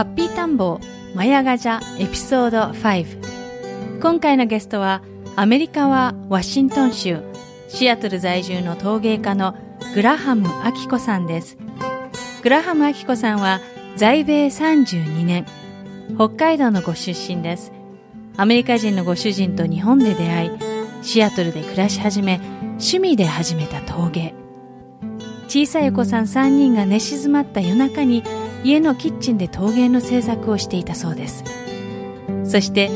ハッピータンボーマヤガジャエピソード5今回のゲストはアメリカはワシントン州シアトル在住の陶芸家のグラハム・アキコさんです。グラハム・アキコさんは在米32年北海道のご出身です。アメリカ人のご主人と日本で出会いシアトルで暮らし始め趣味で始めた陶芸。小さいお子さん3人が寝静まった夜中に家のキッチンで陶芸の制作をしていたそうです。そして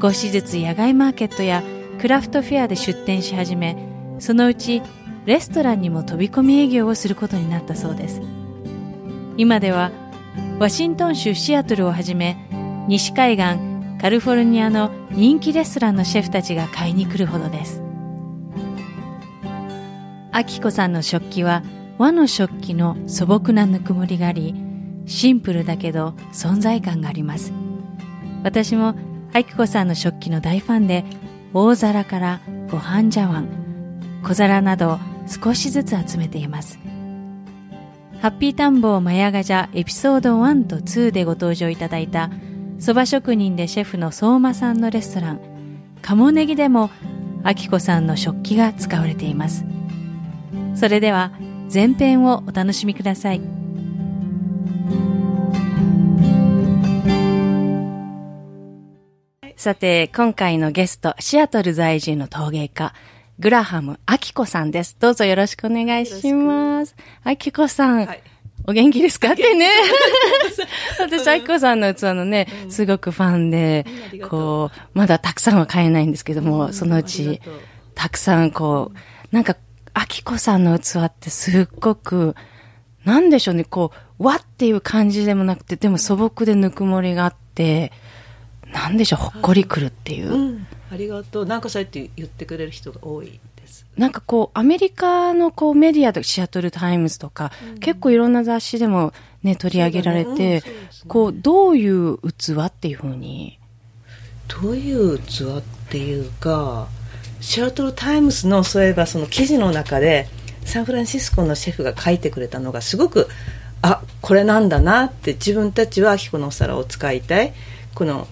少しずつ野外マーケットやクラフトフェアで出店し始めそのうちレストランにも飛び込み営業をすることになったそうです。今ではワシントン州シアトルをはじめ西海岸カリフォルニアの人気レストランのシェフたちが買いに来るほどです。アキコさんの食器は和の食器の素朴なぬくもりがありシンプルだけど存在感があります。私もあきこさんの食器の大ファンで大皿からご飯茶碗小皿など少しずつ集めています。ハッピータンボーマヤガジャエピソード1と2でご登場いただいた蕎麦職人でシェフの相馬さんのレストラン鴨ネギでもあきこさんの食器が使われています。それでは前編をお楽しみください。さて、今回のゲスト、シアトル在住の陶芸家、グラハム・アキコさんです。どうぞよろしくお願いします。アキコさん、はい、お元気ですか？ってね。私、アキコさんの器のね、すごくファンで、こう、まだたくさんは買えないんですけども、そのうち、たくさんこう、なんか、アキコさんの器ってすっごく、なんでしょうね、こう、わっていう感じでもなくて、でも素朴でぬくもりがあって、なんでしょうほっこりくるっていう、うん、ありがとう。なんかそうやって言ってくれる人が多いです。なんかこうアメリカのこうメディアとシアトル・タイムズとか、うん、結構いろんな雑誌でもね取り上げられて、ねうんね、こうどういう器っていうふうに？どういう器っていうかシアトル・タイムズのそういえばその記事の中でサンフランシスコのシェフが書いてくれたのがすごくあこれなんだなって自分たちは彦のお皿を使いたい。この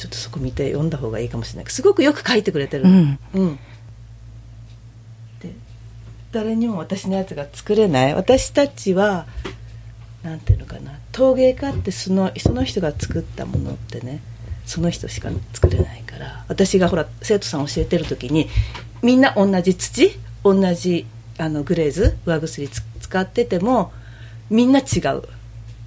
ちょっとそこ見て読んだ方がいいかもしれない。すごくよく書いてくれてる、うん、うん、で誰にも私のやつが作れない。私たちはなんていうのかな。陶芸家ってそのその人が作ったものってねその人しか作れないから。私がほら生徒さん教えてる時にみんな同じ土同じあのグレーズ上薬使っててもみんな違う、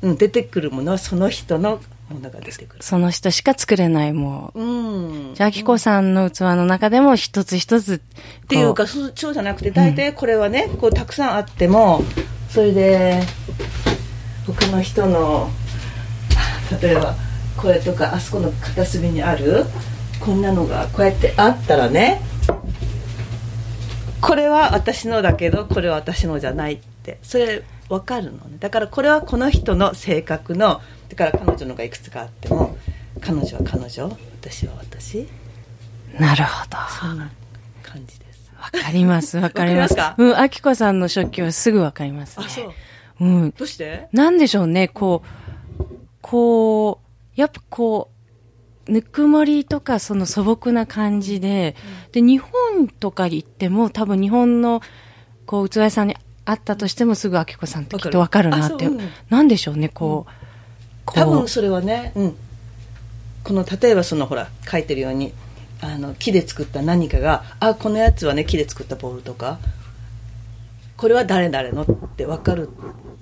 うん、出てくるものはその人のものが出てくる。その人しか作れないもう。うん。じゃあ、きこさんの器の中でも一つ一つ。っていうか、そうじゃなくて、大体これはね、こうたくさんあっても、それで、他の人の、例えば、これとか、あそこの片隅にある、こんなのがこうやってあったらね、これは私のだけど、これは私のじゃないって。それ、わかるのね。だからこれはこの人の性格の、だから彼女のがいくつかあっても彼女は彼女私は私。なるほど。そんな感じです。わかりますわかります。かうんあきこさんの食器はすぐわかります、ね、あそう。うん。どうして？なんでしょうねこうこうやっぱこうぬくもりとかその素朴な感じで、で、日本とか行っても多分日本のこう器屋さんにあったとしてもすぐ明子さんってきっとわかるなって、わかる。あそううん。なんでしょうね、こう、こう。多分それはね、うん、この例えばそのほら書いてるようにあの木で作った何かがあこのやつはね木で作ったボールとかこれは誰々のって分かる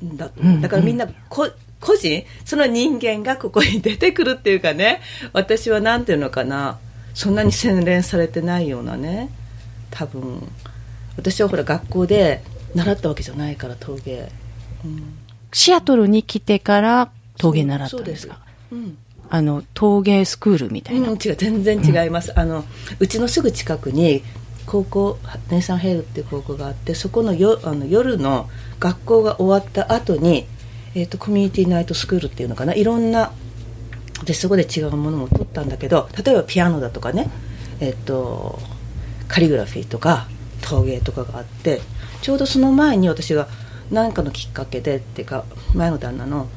んだと、うんうん。だからみんなこ個人その人間がここに出てくるっていうかね私はなんていうのかなそんなに洗練されてないようなね多分。私はほら学校で習ったわけじゃないから陶芸、うん、シアトルに来てから陶芸習ったんですか？そうん。あの、陶芸スクールみたいな。うん、違う全然違います、あのうちのすぐ近くに高校ネイサンヘイルっていう高校があってそこのよあの夜の学校が終わった後に、えー、とコミュニティナイトスクールっていうのかな？いろんなでそこで違うものも取ったんだけど例えばピアノだとかね、えっとカリグラフィーとか陶芸とかがあってちょうどその前に私が何かのきっかけでっていうか前の旦那の、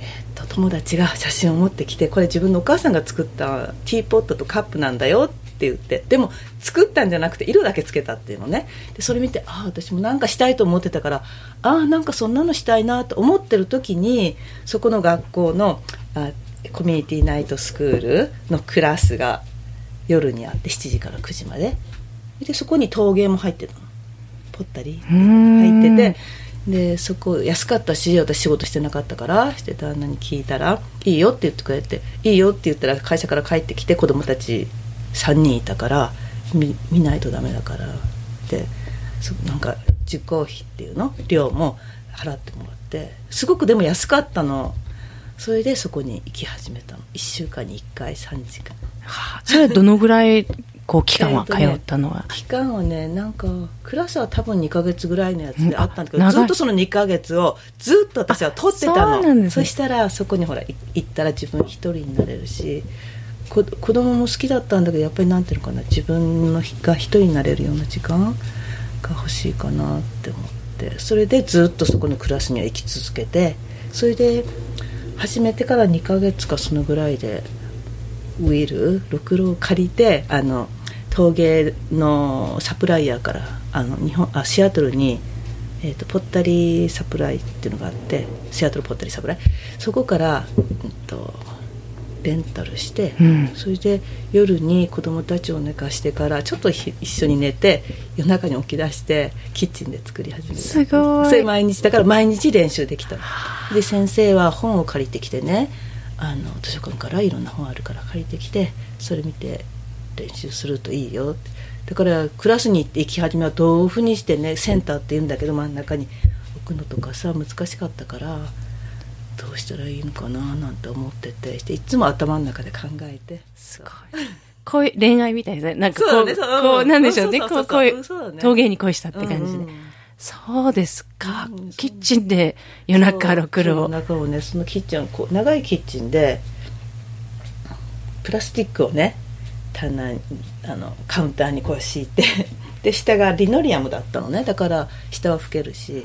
えっと友達が写真を持ってきてこれ自分のお母さんが作ったティーポットとカップなんだよって言ってでも作ったんじゃなくて色だけつけたっていうのね。でそれ見てああ私もなんかしたいと思ってたからああなんかそんなのしたいなと思ってる時にそこの学校のあコミュニティナイトスクールのクラスが夜にあって7時から9時まで。でそこに陶芸も入ってたの。ポッタリ入ってて。でそこ安かったし私仕事してなかったから。して旦那に聞いたら「いいよ」って言ってくれて「いいよ」って言ったら会社から帰ってきて子供たち3人いたから見見ないとダメだから。でそなんか受講費っていうの？量も払ってもらって。すごくでも安かったの。それでそこに行き始めたの。1週間に1回3時間。はあ。それはどのぐらい、こう、期間は通ったのは。期間はねなんかクラスは多分2ヶ月ぐらいのやつであったんだけどずっとその2ヶ月をずっと私は取ってたの。ですね。そしたらそこにほらい行ったら自分一人になれるしこ子供も好きだったんだけどやっぱりなんていうのかな自分のが一人になれるような時間が欲しいかなって思って。それでずっとそこのクラスには行き続けてそれで始めてから2ヶ月かそのぐらいでウィルろくろを借りてあの陶芸のサプライヤーからあの日本あシアトルに、えー、とポッタリーサプライっていうのがあってシアトルポッタリーサプライ？そこから、うん、とレンタルして、うん。それで夜に子供たちを寝かしてからちょっとひ一緒に寝て夜中に起き出してキッチンで作り始めた。すごい。それ毎日。だから毎日練習できたの。で先生は本を借りてきてねあの図書館からいろんな本あるから借りてきてそれ見て練習するといいよだからクラスに行って行き始めはどういうふうにしてねセンターって言うんだけど真ん中に置くのとかさ難しかったからどうしたらいいのかななんて思っててしていつも頭の中で考えてすごい。こういう恋愛みたいですね。なんかこう、そうだねこう、なんでしょうね。こう、こういううんそうだね陶芸に恋したって感じで。うんそうですかうん。キッチンで夜中ろくろそうを。中をねそのキッチンこう長いキッチンでプラスチックをね棚にあのカウンターにこう敷いて で下がリノリアムだったのね。だから下は拭けるし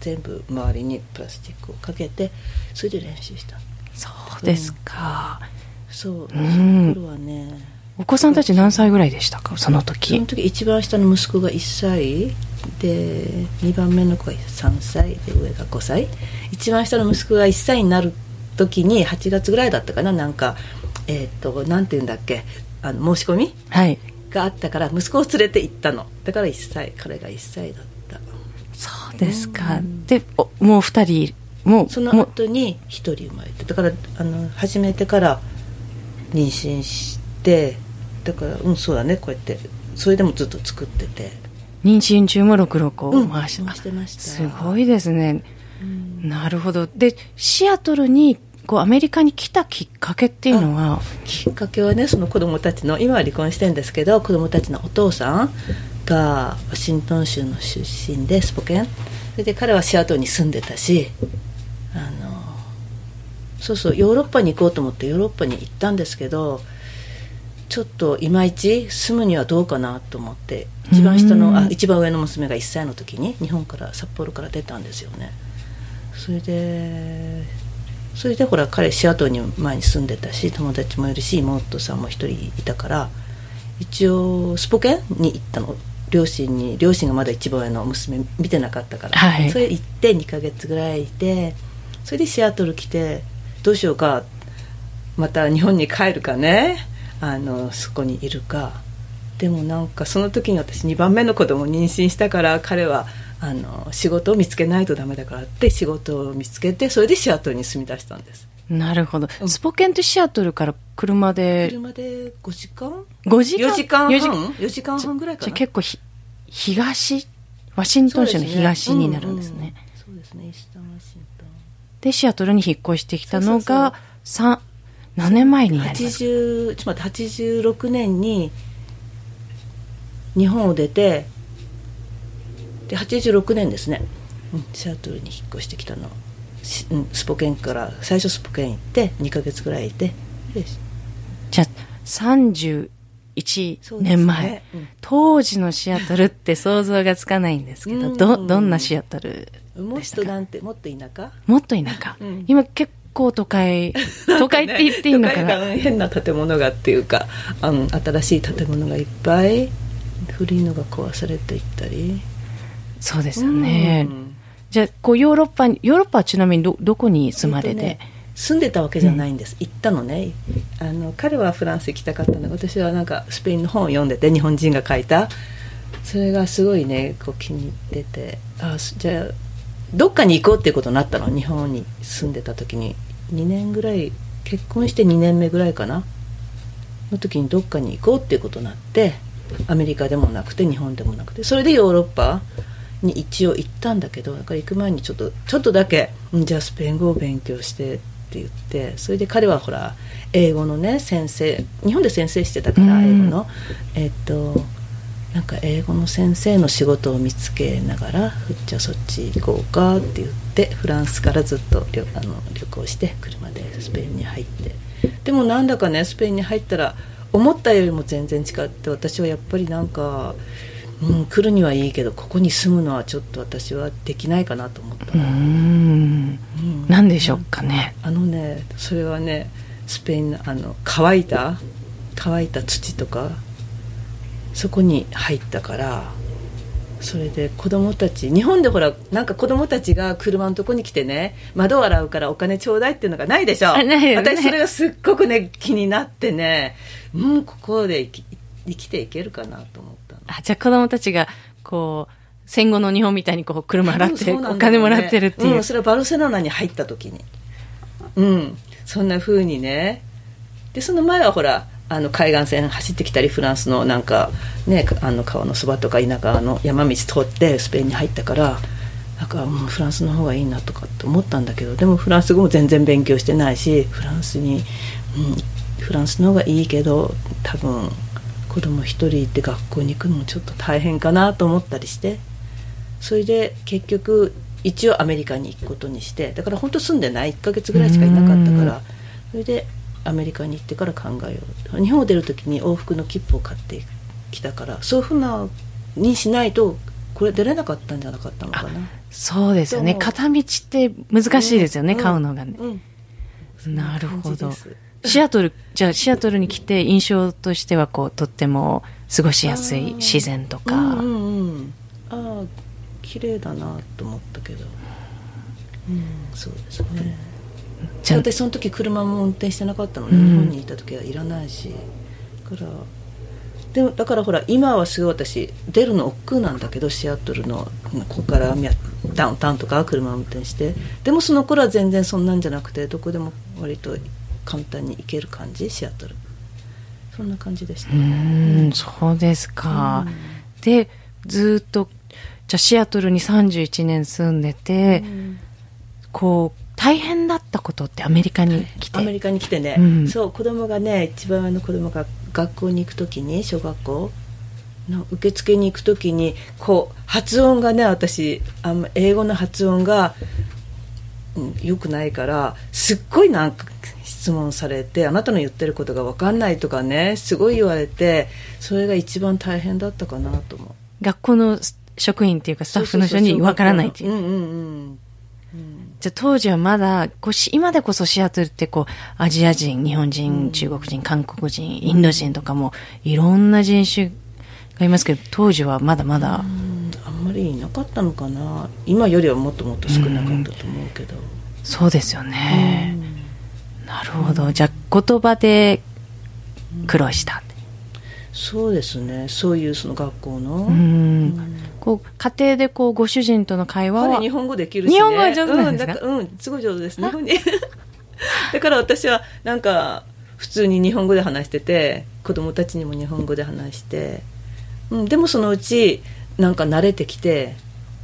全部周りにプラスチックをかけてそれで練習した。そうですか。そう、ん。その頃はねお子さんたち何歳ぐらいでしたか？そのそ時の。時一番下の息子が1歳。で2番目の子が3歳。で上が5歳。一番下の息子が1歳になる時に8月ぐらいだったかな。なんかえっ、となんて言うんだっけ？あの申し込みはい。があったから息子を連れて行ったのだから1歳彼が1歳だったそうですかう。んで、おもう二人、もう、その後に1人生まれてだからあの始めてから妊娠してだからうんそうだねこうやってそれでもずっと作ってて妊娠中もろくろこううん回し回してましたすごいですね。うんなるほど。で、シアトルに、こう、アメリカに来たきっかけっていうのは、きっかけはねその子供たちの今は離婚してるんですけど子供たちのお父さんがワシントン州の出身でスポケン。それで彼はシアトルに住んでたしあのそうそうヨーロッパに行こうと思ってヨーロッパに行ったんですけどちょっといまいち住むにはどうかなと思って一番下うん。のあ一番上の娘が1歳の時に日本から札幌から出たんですよね。それでそれでほら彼シアトルに前に住んでたし友達もいるし妹さんも一人いたから一応スポケンに行ったの。両親に両親がまだ一番上の娘見てなかったから、はい、それ行って2ヶ月ぐらいいてそれでシアトル来てどうしようかまた日本に帰るかね。あのそこにいるか。でもなんかその時に私2番目の子供を妊娠したから彼はあの仕事を見つけないとダメだからって仕事を見つけてそれでシアトルに住み出したんです。なるほど、スポケンとシアトルから車で車で5時間？5時間？4時間半？4, 時？間半ぐらいかな？じゃ結構ひ東ワシントン州の東になるんですね。そうですね、うんうん、シタンワシントン。でシアトルに引っ越してきたのがそう何年前になりますか？80ちょっと待って86年に日本を出てで86年ですね、うん、シアトルに引っ越してきたの。スポケンから最初スポケン行って2か月ぐらいいてじゃあ31年前、ねうん、当時のシアトルって想像がつかないんですけど、どどんなシアトルもっとなんてもっと田舎？もっと田舎、うん、今結構都会 都会って言っていいのかな？変な建物がっていうかあの新しい建物がいっぱい古いのが壊されていったりそうですよね、うん。じゃあこうヨーロッパヨーロッパはちなみにどどこに住まれて、ね、住んでたわけじゃないんです、うん、行ったのね。あの彼はフランス行きたかったの。私はなんかスペインの本を読んでて日本人が書いた。それがすごいねこう気に入ってて。あじゃあどっかに行こうっていうことになったの？日本に住んでた時に。2年ぐらい結婚して2年目ぐらいかな？の時にどっかに行こうっていうことになって。アメリカでもなくて日本でもなくて。それでヨーロッパに一応行ったんだけどだから行く前にちょっとちょっとだけじゃあスペイン語を勉強してって言ってそれで彼はほら英語のね先生日本で先生してたから英語のえっとなんか英語の先生の仕事を見つけながらじゃあそっち行こうかって言ってフランスからずっと旅あの旅行して車でスペインに入って。でもなんだかねスペインに入ったら思ったよりも全然違って私はやっぱりなんかうん、来るにはいいけどここに住むのはちょっと私はできないかなと思った。うん。何でしょうかね。あのねそれはねスペインのあの乾いた乾いた土とかそこに入ったからそれで子供たち日本でほらなんか子供たちが車のとこに来てね窓を洗うからお金ちょうだいっていうのがないでしょ。ね、私それがすっごくね気になってねうんここで生き生きていけるかなと思って。あ、じゃあ子供たちが、こう、戦後の日本みたいにこう車払って、ね、お金もらってるっていう、うん、それはバルセロナに入った時に。うん。そんなふうにね。でその前はほらあの海岸線走ってきたりフランスのなんかねあの川のそばとか田舎の山道通ってスペインに入ったからなんか、うん、フランスの方がいいなとかって思ったんだけどでもフランス語も全然勉強してないしフランスに、うん、フランスの方がいいけど多分子供一人いて学校に行くのもちょっと大変かなと思ったりしてそれで結局一応アメリカに行くことにしてだから本当住んでない1ヶ月ぐらいしかいなかったからそれでアメリカに行ってから考えよう日本を出る時に往復の切符を買ってきたからそういうふうなにしないとこれ出れなかったんじゃなかったのかな。そうですよね。片道って難しいですよね、うん、買うのがね、うん。うん、なるほどシアトル、じゃあシアトルに来て印象としてはこう、とっても過ごしやすい自然とか。うんうんうん、ああ、綺麗だなと思ったけど。うん、そうですね。じゃ私その時車も運転してなかったのね、うん、日本にいた時はいらないし。からでもだからほら今はすごい私出るの億劫なんだけどシアトルのここからダウンタウンとか車を運転してでもその頃は全然そんなんじゃなくてどこでも割と簡単に行ける感じ？シアトル。そんな感じでした、ね、うんそうですか、でずっとじゃあシアトルに31年住んでて、こう大変だったことってアメリカに来て、アメリカに来てね、うん、そう子供がね一番上の子供が学校に行く時に小学校の受付に行く時にこう発音がね私あ英語の発音が、うん、よくないからすっごいなんか質問されてあなたの言ってることが分かんないとかねすごい言われてそれが一番大変だったかなと思う。学校の職員っていうかスタッフの人に分からないっていう。うんうんうん、うん。じゃあ当時はまだこうし今でこそシアトルってこうアジア人日本人、中国人韓国人インド人とかもいろんな人種がいますけど当時はまだまだ、うんあんまりいなかったのかな。今よりはもっともっと少なかったと思うけど、そうですよね、なるほど。じゃあ言葉で苦労した、そうですね。そういうその学校の、うん。こう家庭でこうご主人との会話は彼日本語できるし、ね、日本語は上手なんですか？うん、うんすごい上手です。日本に。だから私はなんか普通に日本語で話してて子供たちにも日本語で話して、うん、でもそのうちなんか慣れてきて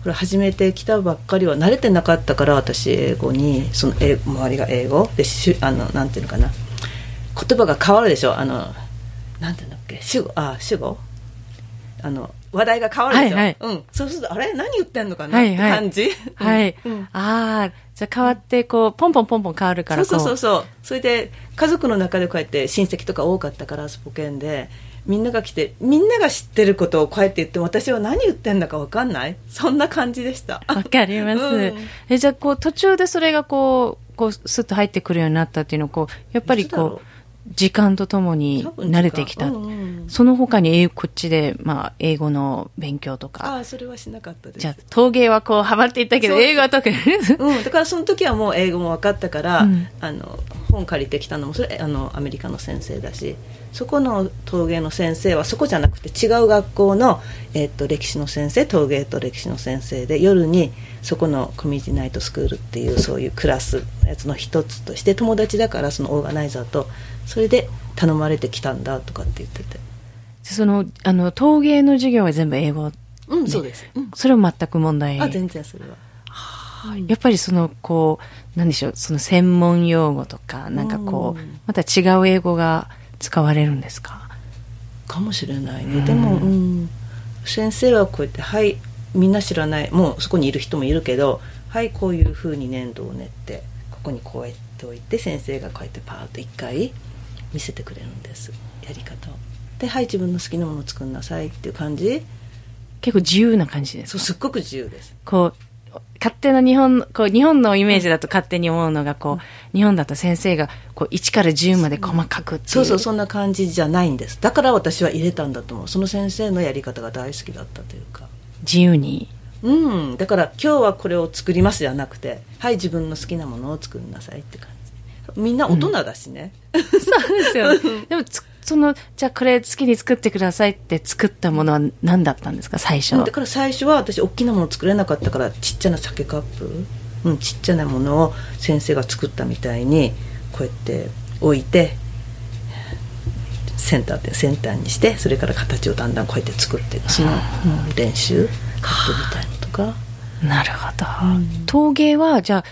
これ初めて来たばっかりは慣れてなかったから私英語にその英周りが英語でしゅあのなんていうのかな。言葉が変わるでしょ。あのなんていうんだっけ。主語あ主語？あの話題が変わるでしょ、はいはい。うん、そうするとあれ？何言ってんのかな、って感じ、はい、うん。ああじゃあ変わってこうポンポンポンポン変わるからこそうそうそうそう。それで家族の中でこうやって親戚とか多かったからスポケンでみんなが来てみんなが知ってることをこうやって言っても私は何言ってんだか分かんない？そんな感じでした。わかります、うん。えじゃあこう途中でそれがこうこうスッと入ってくるようになったっていうのはこうやっぱりこう時間とともに慣れてきた、うんうん。その他に英こっちで、まあ、英語の勉強とか。ああそれはしなかったです。じゃあ陶芸はこうハマっていったけど英語は特に。うん、だからその時はもう英語も分かったから、うん。あの本借りてきたのもそれあのアメリカの先生だしそこの陶芸の先生はそこじゃなくて違う学校の、えっと歴史の先生陶芸と歴史の先生で夜にそこのコミュニティナイトスクールっていうそういうクラスのやつの一つとして友達だからそのオーガナイザーとそれで頼まれてきたんだとかって言ってて。そのあの陶芸の授業は全部英語。うん、そうです、うん、それは全く問題。あ全然それは。やっぱりそのこうなんでしょうその専門用語とかなんかこう、うん。また違う英語が使われるんですか？かもしれないね、でも、うん、先生はこうやってはいみんな知らない。もうそこにいる人もいるけどはいこういうふうに粘土を練ってここにこうやっておいて先生がこうやってパーッと一回見せてくれるんです。やり方を。ではい自分の好きなものを作んなさいっていう感じ。結構自由な感じですか？そうすっごく自由です。こう勝手な日本こう日本のイメージだと勝手に思うのがこう、日本だと先生がこう1から10まで細かくそうそうそんな感じじゃないんです。だから私は入れたんだと思う。その先生のやり方が大好きだったというか。自由に。うん、だから今日はこれを作りますじゃなくてはい自分の好きなものを作りなさいって感じみんな大人だしね、そうですよ、でもつそのじゃあこれ好きに作ってくださいって作ったものは何だったんですか？最初うんだから最初は私大きなもの作れなかったからちっちゃな酒カップ、うん、ちっちゃなものを先生が作ったみたいにこうやって置いてセンターってセンターにしてそれから形をだんだんこうやって作ってその、うん。練習カップみたいのとか。なるほど、陶芸はじゃあ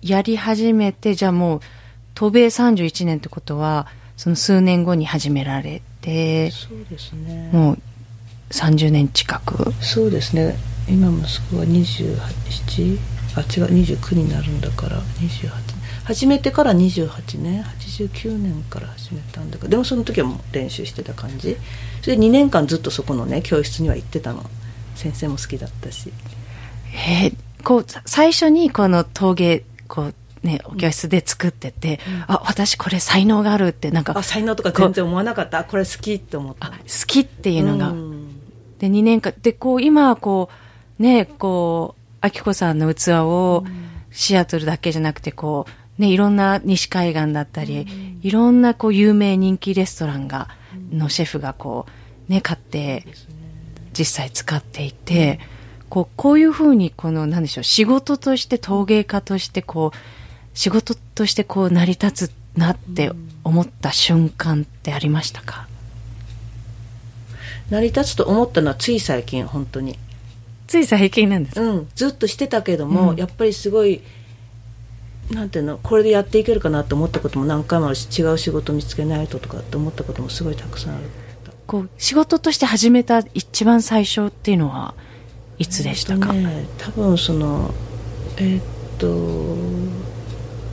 やり始めてじゃあもう渡米31年ってことはその数年後に始められてそうですね。もう30年近く。そうですね。今息子は27あ違う29になるんだから28始めてから28年？89年から始めたんだけどでもその時はもう練習してた感じ。それで2年間ずっとそこのね教室には行ってたの。先生も好きだったし。えーこうさ最初にこの陶芸こうねお教室で作ってて、あ私これ才能があるってなんかあ才能とか全然思わなかった？あこれ好きって思った？あ好きっていうのが、うん。で2年間でこう今はこうねこうあきこさんの器をシアトルだけじゃなくてこうねいろんな西海岸だったり、いろんなこう有名人気レストランがのシェフがこうね買って実際使っていて、こうこういうふうにこのなんでしょう仕事として陶芸家としてこう仕事としてこう成り立つなって思った瞬間ってありましたか、成り立つと思ったのはつい最近本当に。つい最近なんですか、うん、ずっとしてたけども、うん。やっぱりすごいなんていうのこれでやっていけるかなと思ったことも何回もあるし違う仕事見つけないととかって思ったこともすごいたくさんある。こう仕事として始めた一番最初っていうのはいつでしたか、えっとね、多分そのえーっと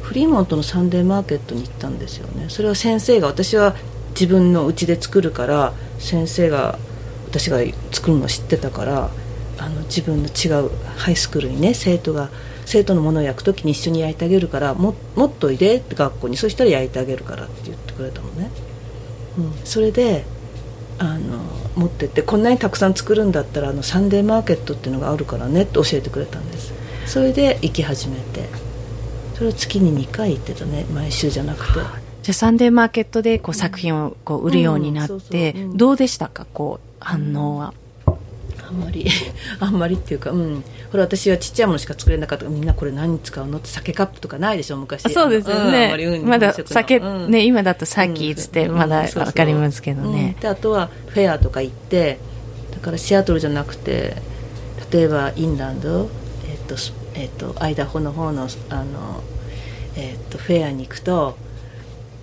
フリーモントのサンデーマーケットに行ったんですよね。それは先生が私は自分の家で作るから先生が私が作るの知ってたからあの自分の違うハイスクールにね生徒が生徒のものを焼く時に一緒に焼いてあげるからももっといでって学校にそしたら焼いてあげるからって言ってくれたのね、うん、それであの持ってってこんなにたくさん作るんだったらあのサンデーマーケットっていうのがあるからねって教えてくれたんです。それで行き始めて。それを月に2回行ってたね毎週じゃなくて。じゃあサンデーマーケットでこう作品をこう売るようになって、どうでしたか？こう反応は、あんまり あんまりっていうかうん。ほら私はちっちゃいものしか作れなかった。みんなこれ何に使うの？って酒カップとかないでしょ昔。そうですよね、うん、まだ酒、うん、ね今だとサーキーっつってまだ分かりますけどね、であとはフェアとか行ってだからシアトルじゃなくて例えばインランドえっ、とえっ、とアイダホの方のあのえっ、とフェアに行くと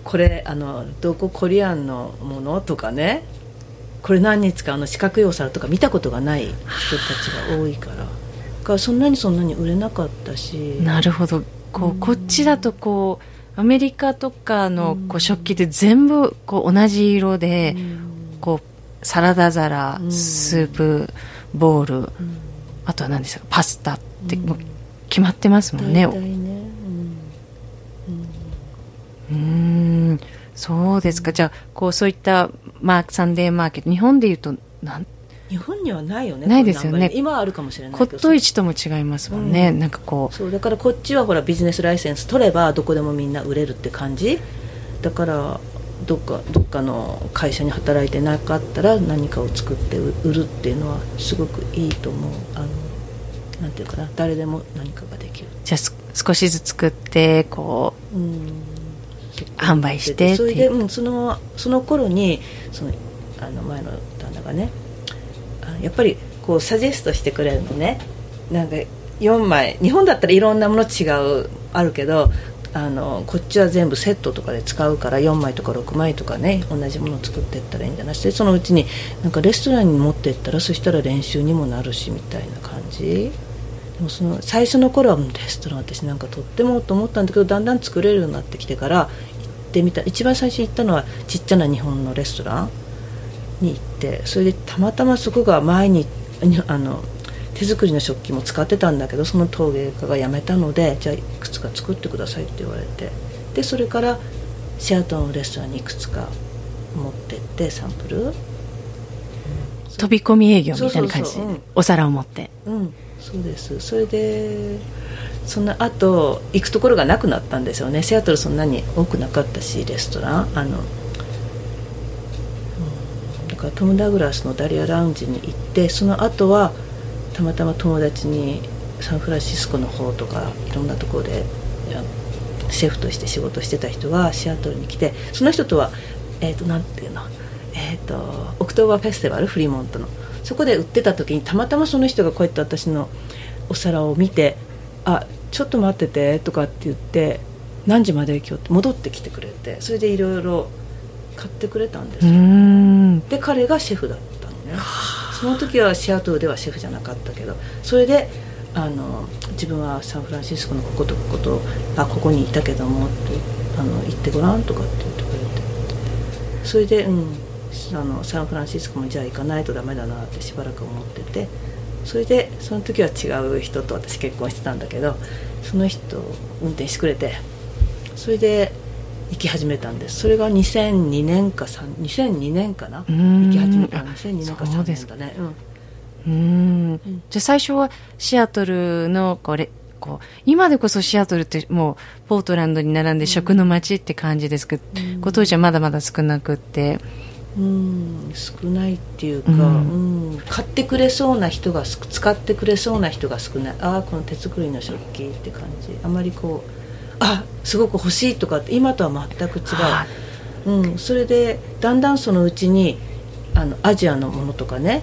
これあのどこコリアンのものとかねこれ何に使うの四角いお皿とか見たことがない人たちが多いから。からそんなにそんなに売れなかったし。なるほど。こう、うん、こっちだとこうアメリカとかのこう食器で全部こう同じ色で、うん、こうサラダ皿、スープボウル、あとは何ですか？パスタってもう決まってますもんね。うん。そうですか。じゃあこうそういったマークサンデーマーケット。日本でいうとなん？日本にはないよねないですよね。今はあるかもしれない骨董市とも違いますもんね、うん、なんかこう。そう。だからこっちはほらビジネスライセンス取ればどこでもみんな売れるって感じ。だからどっかどっかの会社に働いてなかったら何かを作って売るっていうのはすごくいいと思う。あのなんていうかな誰でも何かができる。じゃあ少しずつ作ってこう、うん。販売してそれで、うん、そのその頃にそのあの前の旦那がねやっぱりこうサジェストしてくれるのね。なんか4枚日本だったらいろんなもの違うあるけどあのこっちは全部セットとかで使うから4枚とか6枚とかね同じものを作っていったらいいんじゃない？してそのうちになんかレストランに持っていったらそしたら練習にもなるしみたいな感じでもその最初の頃はレストラン私なんかとってもと思ったんだけどだんだん作れるようになってきてから行ってみた一番最初行ったのはちっちゃな日本のレストランに行ってそれでたまたまそこが前にあの手作りの食器も使ってたんだけどその陶芸家が辞めたのでじゃあいくつか作ってくださいって言われてでそれからシェアトンのレストランにいくつか持ってってサンプル、うん、飛び込み営業みたいな感じでお皿を持って。うんそうです。それでその後行くところがなくなったんですよね。シアトルそんなに多くなかったしレストラン。あのだからトム・ダグラスのダリアラウンジに行ってその後はたまたま友達にサンフランシスコの方とかいろんなところでシェフとして仕事してた人がシアトルに来てその人とはえっ、ー、となんていうの？えっ、ー、とオクトーバーフェスティバル？フリーモントの。そこで売ってた時にたまたまその人がこうやって私のお皿を見て「あちょっと待ってて」とかって言って「何時まで今日」って戻ってきてくれてそれでいろいろ買ってくれたんですで彼がシェフだったのね。その時はシアトルではシェフじゃなかったけどそれであの自分はサンフランシスコのこことこことあここにいたけどもってあの行ってごらんとかって言ってくれて。それで、うん、あのサンフランシスコもじゃあ行かないとダメだなってしばらく思っててそれでその時は違う人と私結婚してたんだけどその人運転してくれてそれで行き始めたんです。それが2002年か2002年かな？行き始めた2002年か3年だね。うん。うん。じゃあ最初はシアトルのこれこう今でこそシアトルってもうポートランドに並んで食の街って感じですけど、うん、当時はまだまだ少なくって。うん少ないっていうか、うん、うん、買ってくれそうな人が使ってくれそうな人が少ない。ああこの手作りの食器って感じ。あまりこうあすごく欲しいとかって今とは全く違う、うん、それでだんだんそのうちにあのアジアのものとかね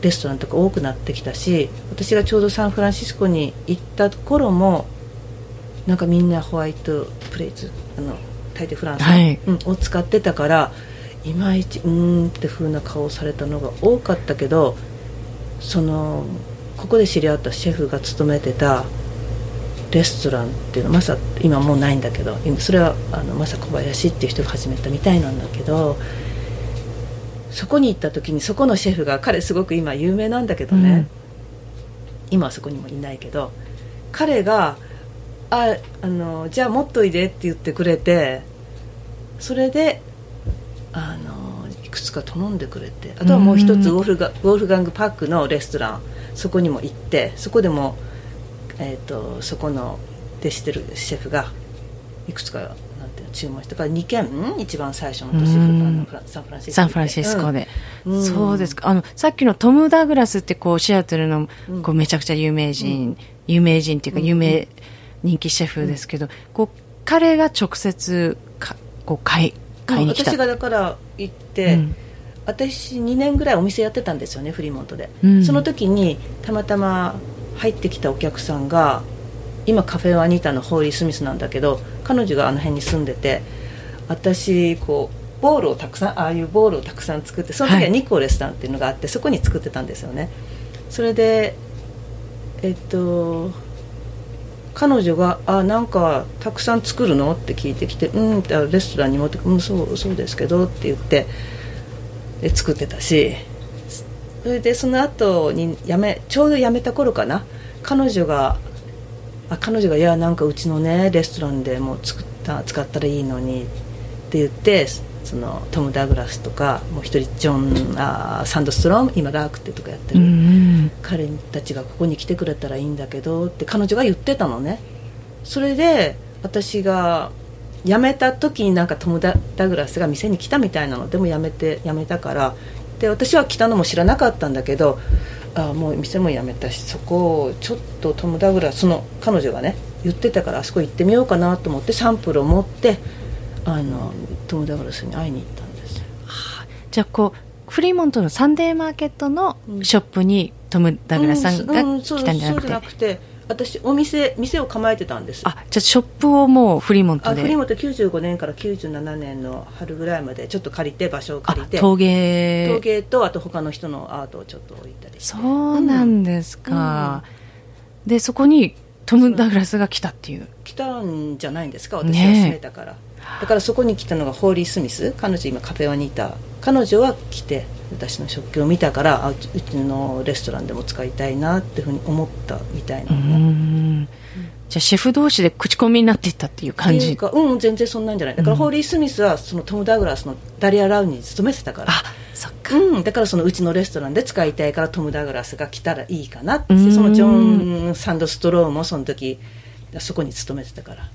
レストランとか多くなってきたし私がちょうどサンフランシスコに行った頃もなんかみんなホワイトプレイズあの大抵フランス、はい、うん、を使ってたからいまいちうーんって風な顔されたのが多かったけどそのここで知り合ったシェフが勤めてたレストランっていうのまさ今もうないんだけどそれはあのまさ小林っていう人が始めたみたいなんだけどそこに行った時にそこのシェフが彼すごく今有名なんだけどね、うん、今はそこにもいないけど彼がああのじゃあ持っといでって言ってくれてそれであのいくつか頼んでくれてあとはもう一つウォルガウォルガング・パックのレストランそこにも行ってそこでも、えーとそこの弟子てるシェフがいくつかなんて注文してから2軒ん一番最初の年、サンフランシスコサンフランシスコで、うん。そうですか。あのさっきのトム・ダグラスってこうシアトルのうん。こうめちゃくちゃ有名人、有名人っていうかうん。有名人気シェフですけど、こう彼が直接かこう買い買いに来た。私がだから行って、うん。私2年ぐらいお店やってたんですよねフリーモントで、うん。その時にたまたま入ってきたお客さんが今カフェアニタのホーリー・スミスなんだけど彼女があの辺に住んでて私こうボールをたくさんああいうボールをたくさん作ってその時ははい。ニコレスタンっていうのがあって、そこに作ってたんですよね。それでえっと彼女が「あなんかたくさん作るの?」って聞いてきて「うん」ってレストランに持って「うんそうそうですけど」って言ってで作ってたしそれでその後に辞めちょうど辞めた頃かな彼女があ彼女が「いやなんかうちのねレストランでもう作った使ったらいいのに」って言ってそのトム・ダグラスとかもう一人ジョンあーサンドストローム今ラークってとかやってうる、ん。彼たちがここに来てくれたらいいんだけどって彼女が言ってたのね。それで私が辞めた時になんかトムダ・ダグラスが店に来たみたいなの。でも辞めて辞めたから。で私は来たのも知らなかったんだけどあもう店も辞めたしそこをちょっとトム・ダグラスその彼女がね言ってたからあそこ行ってみようかなと思ってサンプルを持ってあのトム・ダグラスに会いに行ったんですよ。じゃあこうフリーモントのサンデーマーケットのショップにトム・ダグラスさんがうう来たんじゃなくて、そうそうじゃなくて私お店店を構えてたんです。あじゃあショップをもうフリーモントで。あフリーモント95年から97年の春ぐらいまでちょっと借りて場所を借りて陶芸。陶芸とあと他の人のアートをちょっと置いたりそうなんですか、でそこにトム・ダグラスが来たっていう。来たんじゃないんですか私ねえ。は住めたから、だからそこに来たのがホーリー・スミス。彼女今カフェワにいた彼女は来て私の食器を見たからあうちのレストランでも使いたいなっていうふうに思ったみたいな。ね、ん。じゃあシェフ同士で口コミになっていったっていう感じ。かうん全然そんなんじゃない。だから、うん。ホーリー・スミスはそのトム・ダグラスのダリア・ラウンに勤めてたから。あそっか、うん、だからそのうちのレストランで使いたいからトム・ダグラスが来たらいいかなって。うん。そのジョン・サンドストローもその時そこに勤めてたから、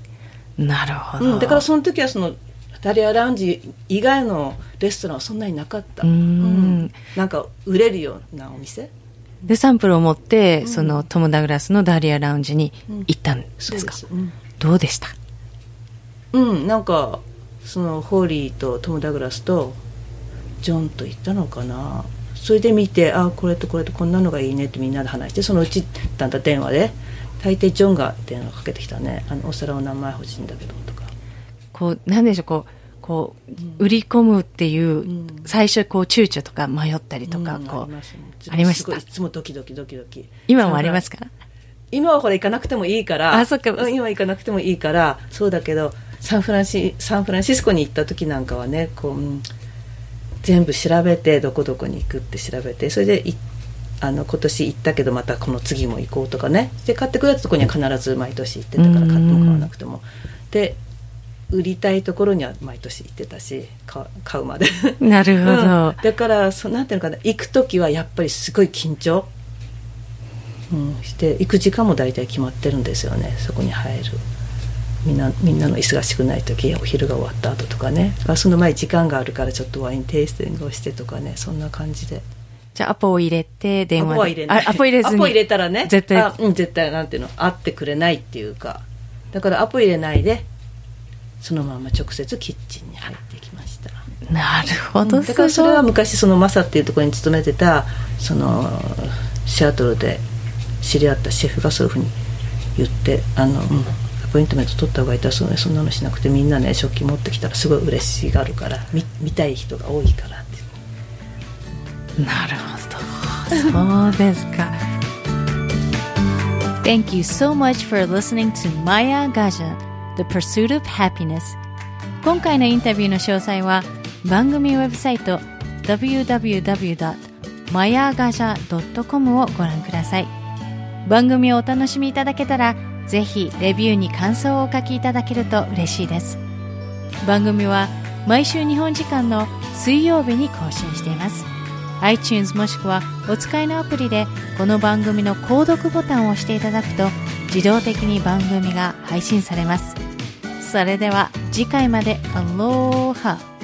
なるほど、うん、だからその時はそのダリア・ラウンジ以外のレストランはそんなになかった、うん。なんか売れるようなお店？でサンプルを持って、うん。そのトム・ダグラスのダリア・ラウンジに行ったんですか、そうです、うん。どうでした？うん、なんかそのホーリーとトム・ダグラスとジョンと行ったのかな？それで見てあこれとこれとこんなのがいいねってみんなで話してそのうちだんだん電話で大抵ジョンが電話かけてきたね。あのお皿を何枚欲しいんだけどとか。こうなんでしょうこうこう売り込むっていう、うん。最初こう躊躇とか迷ったりとか、うん。こうありますね。ありました。いいつもドキドキドキドキ。今もありますか？今はほら行かなくてもいいからあそっか。うん今行かなくてもいいからそうだけどサンフランシサンフランシスコに行った時なんかはねこう、うん。全部調べてどこどこに行くって調べてそれでいあの今年行ったけどまたこの次も行こうとかね。で買ってくれたところには必ず毎年行ってたから買っても買わなくても。で売りたいところには毎年行ってたしか買うまで。なるほど、うん。だからそなんていうのかな行く時はやっぱりすごい緊張、うん、して行く時間も大体決まってるんですよね。そこに入る。みんなみんなの忙しくない時お昼が終わった後とかね。その前に時間があるからちょっとワインテイスティングをしてとかね。そんな感じでじゃあアポを入れて電話で。アポは入れない。あアポ入れずに。アポ入れたらね。絶対。あうん、絶対なんていうの？会ってくれないっていうか。だからアポ入れないでそのまま直接キッチンに入ってきました。なるほど、だからそれは昔そのマサっていうところに勤めてたそのシアトルで知り合ったシェフがそういうふうに言ってあの、うん、アポイントメント取った方がいいとそうねそんなのしなくてみんなね食器持ってきたらすごい嬉しがるから見見たい人が多いからなるほど。そうですか。Thank you so much for listening to Maya Gaja, The Pursuit of Happiness. 今回のインタビューの詳細は番組ウェブサイト www.mayagaja.com をご覧ください。番組をお楽しみいただけたらぜひレビューに感想をお書きいただけると嬉しいです。番組は毎週日本時間の水曜日に更新しています。iTunes もしくはお使いのアプリでこの番組の購読ボタンを押していただくと自動的に番組が配信されます。それでは次回までアローハ。